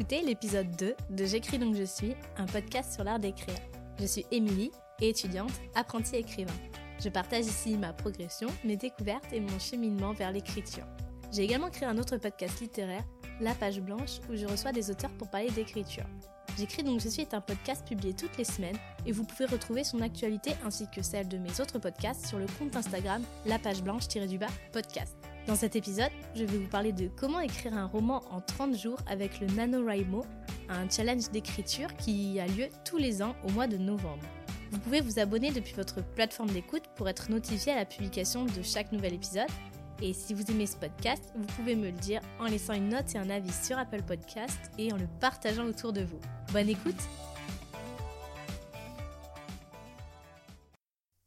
écoutez l'épisode 2 de J'écris donc je suis, un podcast sur l'art d'écrire. Je suis Émilie, étudiante, apprentie écrivain. Je partage ici ma progression, mes découvertes et mon cheminement vers l'écriture. J'ai également créé un autre podcast littéraire, La Page Blanche, où je reçois des auteurs pour parler d'écriture. J'écris donc je suis est un podcast publié toutes les semaines et vous pouvez retrouver son actualité ainsi que celle de mes autres podcasts sur le compte Instagram La Page Blanche-du-bas podcast. Dans cet épisode, je vais vous parler de comment écrire un roman en 30 jours avec le NaNoWriMo, un challenge d'écriture qui a lieu tous les ans au mois de novembre. Vous pouvez vous abonner depuis votre plateforme d'écoute pour être notifié à la publication de chaque nouvel épisode. Et si vous aimez ce podcast, vous pouvez me le dire en laissant une note et un avis sur Apple Podcast et en le partageant autour de vous. Bonne écoute.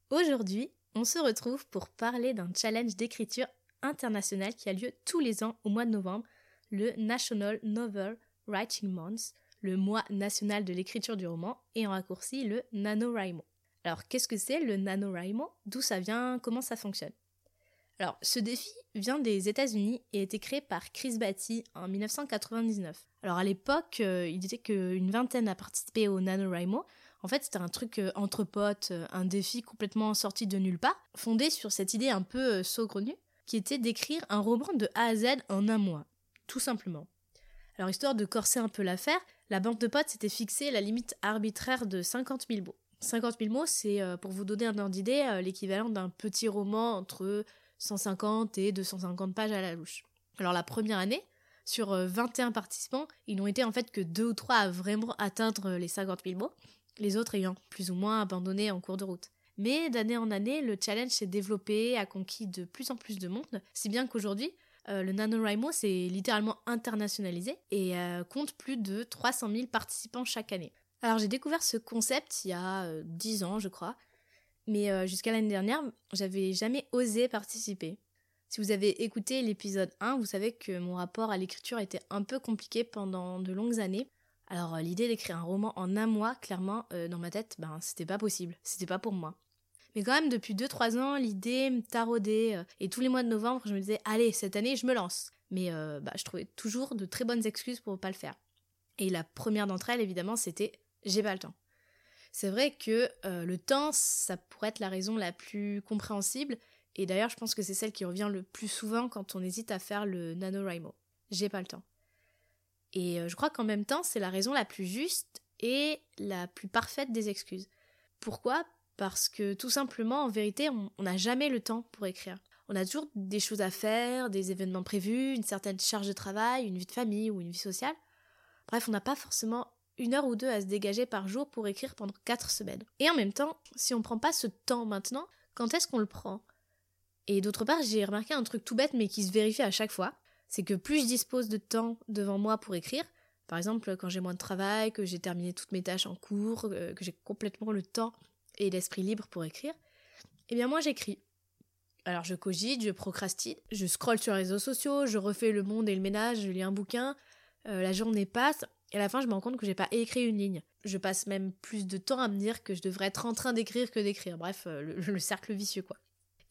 Aujourd'hui, on se retrouve pour parler d'un challenge d'écriture international qui a lieu tous les ans au mois de novembre, le National Novel Writing Month, le mois national de l'écriture du roman, et en raccourci le NaNoWriMo. Alors qu'est-ce que c'est le NaNoWriMo? D'où ça vient? Comment ça fonctionne? Alors, ce défi vient des États-Unis et a été créé par Chris Batty en 1999. Alors, à l'époque, euh, il disait qu'une vingtaine a participé au NaNoWriMo. En fait, c'était un truc euh, entre potes, euh, un défi complètement sorti de nulle part, fondé sur cette idée un peu saugrenue qui était d'écrire un roman de A à Z en un mois, tout simplement. Alors histoire de corser un peu l'affaire, la bande de potes s'était fixée la limite arbitraire de 50 000 mots. 50 000 mots, c'est, pour vous donner un ordre d'idée, l'équivalent d'un petit roman entre 150 et 250 pages à la louche. Alors la première année, sur 21 euh, participants, ils n'ont été en fait que deux ou trois à vraiment atteindre les 50 000 mots, les autres ayant plus ou moins abandonné en cours de route. Mais d'année en année, le challenge s'est développé, a conquis de plus en plus de monde, si bien qu'aujourd'hui, euh, le NaNoWriMo s'est littéralement internationalisé et euh, compte plus de 300 000 participants chaque année. Alors j'ai découvert ce concept il y a 10 euh, ans, je crois, mais jusqu'à l'année dernière, j'avais jamais osé participer. Si vous avez écouté l'épisode 1, vous savez que mon rapport à l'écriture était un peu compliqué pendant de longues années. Alors l'idée d'écrire un roman en un mois, clairement, dans ma tête, ben c'était pas possible, c'était pas pour moi. Mais quand même, depuis 2-3 ans, l'idée me taraudait. Euh, et tous les mois de novembre, je me disais, allez, cette année, je me lance. Mais euh, bah, je trouvais toujours de très bonnes excuses pour pas le faire. Et la première d'entre elles, évidemment, c'était j'ai pas le temps. C'est vrai que euh, le temps, ça pourrait être la raison la plus compréhensible. Et d'ailleurs, je pense que c'est celle qui revient le plus souvent quand on hésite à faire le NaNoWriMo. J'ai pas le temps. Et je crois qu'en même temps, c'est la raison la plus juste et la plus parfaite des excuses. Pourquoi? Parce que tout simplement, en vérité, on n'a jamais le temps pour écrire. On a toujours des choses à faire, des événements prévus, une certaine charge de travail, une vie de famille ou une vie sociale. Bref, on n'a pas forcément une heure ou deux à se dégager par jour pour écrire pendant quatre semaines. Et en même temps, si on prend pas ce temps maintenant, quand est-ce qu'on le prend? Et d'autre part, j'ai remarqué un truc tout bête mais qui se vérifie à chaque fois, c'est que plus je dispose de temps devant moi pour écrire, par exemple quand j'ai moins de travail, que j'ai terminé toutes mes tâches en cours, euh, que j'ai complètement le temps et l'esprit libre pour écrire, eh bien moi j'écris. Alors je cogite, je procrastine, je scrolle sur les réseaux sociaux, je refais le monde et le ménage, je lis un bouquin, euh, la journée passe, et à la fin je me rends compte que j'ai pas écrit une ligne. Je passe même plus de temps à me dire que je devrais être en train d'écrire que d'écrire. Bref, euh, le, cercle vicieux quoi.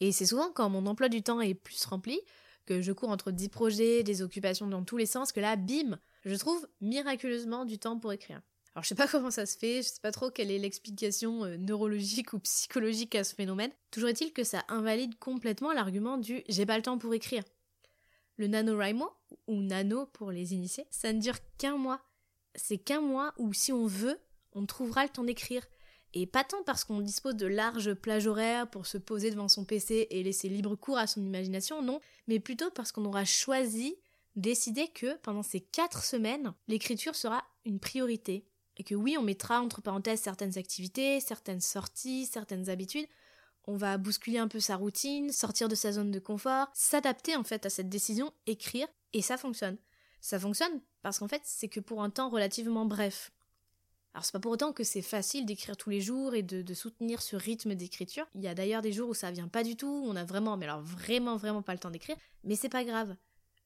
Et c'est souvent quand mon emploi du temps est plus rempli, que je cours entre 10 projets, des occupations dans tous les sens, que là, bim, je trouve miraculeusement du temps pour écrire. Alors je sais pas comment ça se fait, je sais pas trop quelle est l'explication euh, neurologique ou psychologique à ce phénomène. Toujours est-il que ça invalide complètement l'argument du j'ai pas le temps pour écrire. Le NaNoWriMo, ou Nano pour les initiés, ça ne dure qu'un mois. C'est qu'un mois où si on veut, on trouvera le temps d'écrire. Et pas tant parce qu'on dispose de larges plages horaires pour se poser devant son PC et laisser libre cours à son imagination, non, mais plutôt parce qu'on aura choisi, décidé que pendant ces quatre semaines, l'écriture sera une priorité, et que oui, on mettra entre parenthèses certaines activités, certaines sorties, certaines habitudes. On va bousculer un peu sa routine, sortir de sa zone de confort, s'adapter en fait à cette décision, écrire, et ça fonctionne. Ça fonctionne parce qu'en fait, c'est que pour un temps relativement bref. Alors c'est pas pour autant que c'est facile d'écrire tous les jours et de, soutenir ce rythme d'écriture. Il y a d'ailleurs des jours où ça vient pas du tout, où on a vraiment, mais alors vraiment vraiment pas le temps d'écrire, mais c'est pas grave.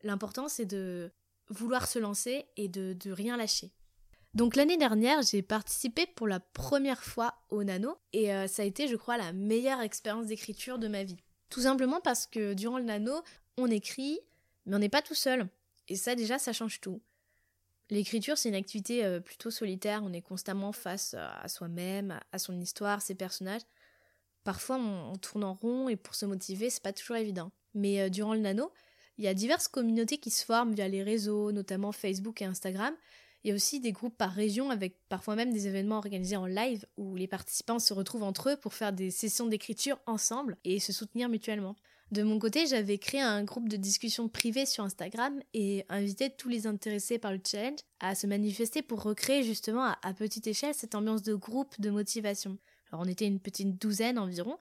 L'important c'est de vouloir se lancer et de, de rien lâcher. Donc l'année dernière, j'ai participé pour la première fois au nano et euh, ça a été, je crois, la meilleure expérience d'écriture de ma vie. Tout simplement parce que durant le nano, on écrit, mais on n'est pas tout seul. Et ça déjà, ça change tout. L'écriture, c'est une activité euh, plutôt solitaire, on est constamment face à soi-même, à son histoire, ses personnages. Parfois, on, tourne en rond et pour se motiver, c'est pas toujours évident. Mais euh, durant le nano, il y a diverses communautés qui se forment via les réseaux, notamment Facebook et Instagram. Il y a aussi des groupes par région avec parfois même des événements organisés en live où les participants se retrouvent entre eux pour faire des sessions d'écriture ensemble et se soutenir mutuellement. De mon côté, j'avais créé un groupe de discussion privée sur Instagram et invité tous les intéressés par le challenge à se manifester pour recréer justement à, petite échelle cette ambiance de groupe de motivation. Alors on était une petite douzaine environ,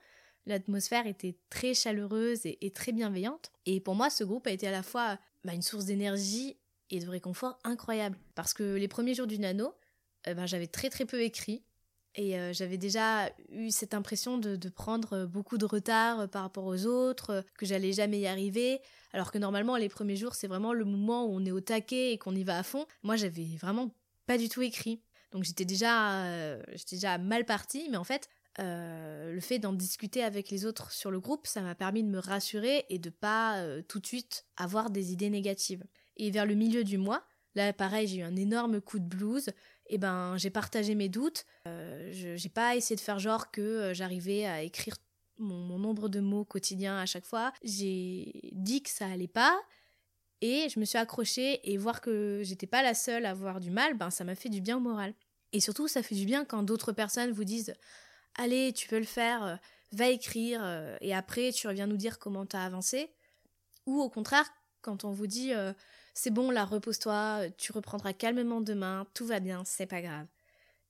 l'atmosphère était très chaleureuse et, très bienveillante. Et pour moi ce groupe a été à la fois bah, une source d'énergie et de réconfort incroyable. Parce que les premiers jours du nano, euh, bah, j'avais très très peu écrit et euh, j'avais déjà eu cette impression de, prendre euh, beaucoup de retard euh, par rapport aux autres, que j'allais jamais y arriver, alors que normalement les premiers jours c'est vraiment le moment où on est au taquet et qu'on y va à fond. Moi j'avais vraiment pas du tout écrit. Donc j'étais déjà, déjà mal partie, mais en fait le fait d'en discuter avec les autres sur le groupe, ça m'a permis de me rassurer et de pas tout de suite avoir des idées négatives. Et vers le milieu du mois, là pareil j'ai eu un énorme coup de blues, eh ben j'ai partagé mes doutes. Euh, je j'ai pas essayé de faire genre que euh, j'arrivais à écrire mon, nombre de mots quotidiens à chaque fois. J'ai dit que ça allait pas et je me suis accrochée et voir que j'étais pas la seule à avoir du mal, ben ça m'a fait du bien au moral. Et surtout ça fait du bien quand d'autres personnes vous disent allez tu peux le faire, euh, va écrire et après tu reviens nous dire comment t'as avancé. Ou au contraire quand on vous dit c'est bon, là, repose-toi, tu reprendras calmement demain, tout va bien, c'est pas grave.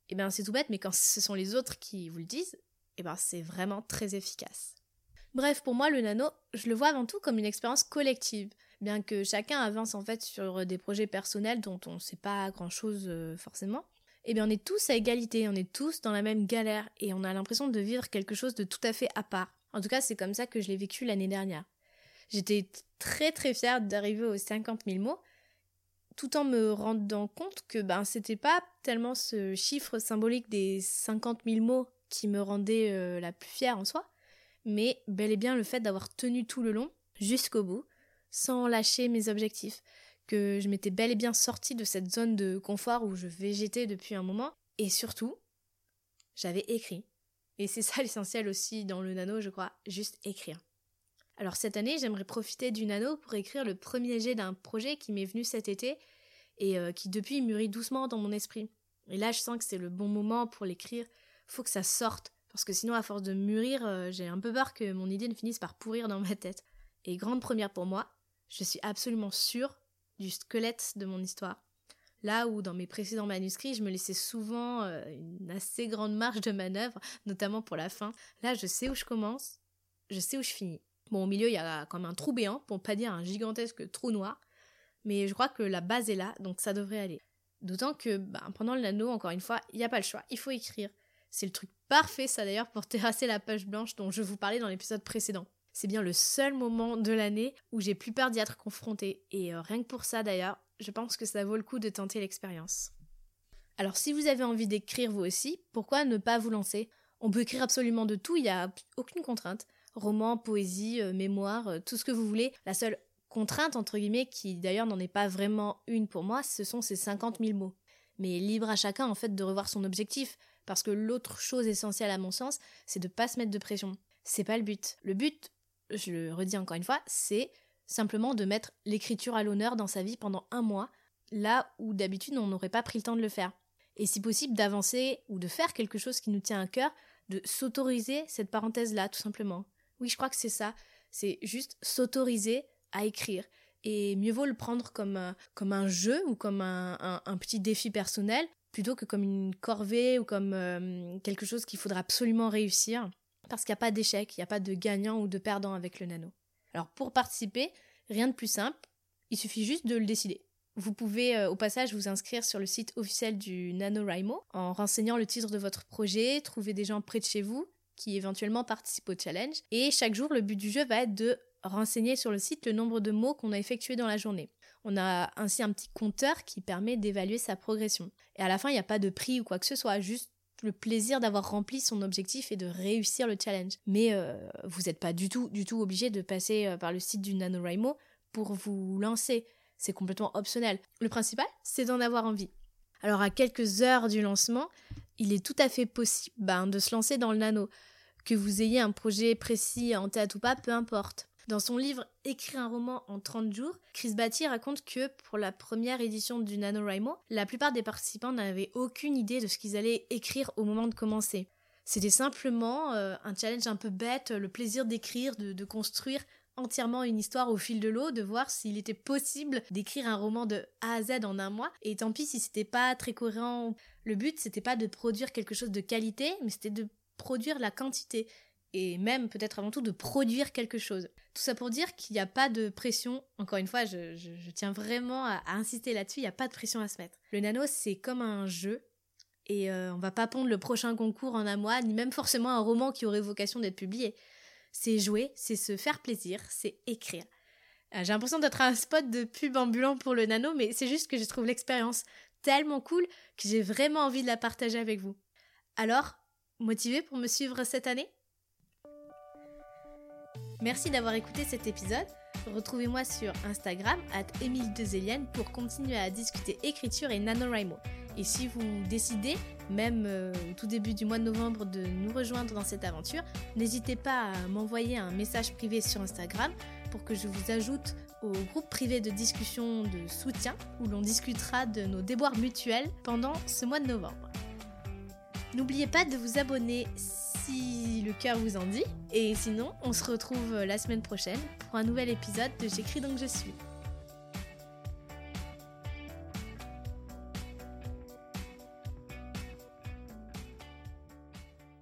Eh bien, c'est tout bête, mais quand ce sont les autres qui vous le disent, eh ben, c'est vraiment très efficace. Bref, pour moi, le nano, je le vois avant tout comme une expérience collective, bien que chacun avance en fait sur des projets personnels dont on ne sait pas grand-chose euh, forcément. Eh bien, on est tous à égalité, on est tous dans la même galère, et on a l'impression de vivre quelque chose de tout à fait à part. En tout cas, c'est comme ça que je l'ai vécu l'année dernière. J'étais très très fière d'arriver aux 50 000 mots, tout en me rendant compte que ben c'était pas tellement ce chiffre symbolique des 50 000 mots qui me rendait euh, la plus fière en soi, mais bel et bien le fait d'avoir tenu tout le long, jusqu'au bout, sans lâcher mes objectifs, que je m'étais bel et bien sortie de cette zone de confort où je végétais depuis un moment, et surtout, j'avais écrit. Et c'est ça l'essentiel aussi dans le nano, je crois, juste écrire. Alors cette année, j'aimerais profiter du nano pour écrire le premier jet d'un projet qui m'est venu cet été et euh, qui depuis mûrit doucement dans mon esprit. Et là, je sens que c'est le bon moment pour l'écrire. Faut que ça sorte parce que sinon, à force de mûrir, euh, j'ai un peu peur que mon idée ne finisse par pourrir dans ma tête. Et grande première pour moi, je suis absolument sûre du squelette de mon histoire. Là où dans mes précédents manuscrits, je me laissais souvent euh, une assez grande marge de manœuvre, notamment pour la fin. Là, je sais où je commence, je sais où je finis. Bon, au milieu, il y a comme un trou béant, pour pas dire un gigantesque trou noir. Mais je crois que la base est là, donc ça devrait aller. D'autant que ben, pendant le nano, encore une fois, il n'y a pas le choix, il faut écrire. C'est le truc parfait, ça d'ailleurs, pour terrasser la page blanche dont je vous parlais dans l'épisode précédent. C'est bien le seul moment de l'année où j'ai plus peur d'y être confrontée. Et euh, rien que pour ça d'ailleurs, je pense que ça vaut le coup de tenter l'expérience. Alors si vous avez envie d'écrire vous aussi, pourquoi ne pas vous lancer? On peut écrire absolument de tout, il n'y a aucune contrainte roman, poésie, euh, mémoire, euh, tout ce que vous voulez. La seule contrainte, entre guillemets, qui d'ailleurs n'en est pas vraiment une pour moi, ce sont ces 50 000 mots. Mais libre à chacun, en fait, de revoir son objectif. Parce que l'autre chose essentielle, à mon sens, c'est de pas se mettre de pression. C'est pas le but. Le but, je le redis encore une fois, c'est simplement de mettre l'écriture à l'honneur dans sa vie pendant un mois, là où d'habitude on n'aurait pas pris le temps de le faire. Et si possible, d'avancer ou de faire quelque chose qui nous tient à cœur, de s'autoriser cette parenthèse-là, tout simplement. Oui, je crois que c'est ça. C'est juste s'autoriser à écrire. Et mieux vaut le prendre comme, un, comme un jeu ou comme un, un, petit défi personnel plutôt que comme une corvée ou comme euh, quelque chose qu'il faudra absolument réussir. Parce qu'il n'y a pas d'échec, il n'y a pas de gagnant ou de perdant avec le nano. Alors pour participer, rien de plus simple, il suffit juste de le décider. Vous pouvez euh, au passage vous inscrire sur le site officiel du NaNoWriMo en renseignant le titre de votre projet, trouver des gens près de chez vous qui éventuellement participent au challenge. Et chaque jour, le but du jeu va être de renseigner sur le site le nombre de mots qu'on a effectués dans la journée. On a ainsi un petit compteur qui permet d'évaluer sa progression. Et à la fin, il n'y a pas de prix ou quoi que ce soit, juste le plaisir d'avoir rempli son objectif et de réussir le challenge. Mais euh, vous n'êtes pas du tout, du tout obligé de passer euh, par le site du NaNoWriMo pour vous lancer. c'est complètement optionnel. Le principal, c'est d'en avoir envie. Alors à quelques heures du lancement, il est tout à fait possible ben, de se lancer dans le nano. Que vous ayez un projet précis en tête ou pas, peu importe. Dans son livre Écrire un roman en 30 jours, Chris Batty raconte que pour la première édition du NaNoWriMo, la plupart des participants n'avaient aucune idée de ce qu'ils allaient écrire au moment de commencer. C'était simplement euh, un challenge un peu bête, le plaisir d'écrire, de, de construire entièrement une histoire au fil de l'eau, de voir s'il était possible d'écrire un roman de A à Z en un mois. Et tant pis si c'était pas très cohérent. Le but, c'était pas de produire quelque chose de qualité, mais c'était de produire la quantité et même peut-être avant tout de produire quelque chose. Tout ça pour dire qu'il n'y a pas de pression, encore une fois, je, tiens vraiment à, insister là-dessus, il n'y a pas de pression à se mettre. Le nano, c'est comme un jeu, et euh, on va pas pondre le prochain concours en un mois, ni même forcément un roman qui aurait vocation d'être publié. C'est jouer, c'est se faire plaisir, c'est écrire. Euh, j'ai l'impression d'être un spot de pub ambulant pour le nano, mais c'est juste que je trouve l'expérience tellement cool que j'ai vraiment envie de la partager avec vous. Alors, motivé pour me suivre cette année? Merci d'avoir écouté cet épisode. Retrouvez-moi sur Instagram, at pour continuer à discuter écriture et NaNoWriMo. Et si vous décidez, même euh, tout début du mois de novembre, de nous rejoindre dans cette aventure, n'hésitez pas à m'envoyer un message privé sur Instagram pour que je vous ajoute au groupe privé de discussion de soutien où l'on discutera de nos déboires mutuels pendant ce mois de novembre. N'oubliez pas de vous abonner si le cœur vous en dit. Et sinon, on se retrouve la semaine prochaine pour un nouvel épisode de J'écris donc je suis.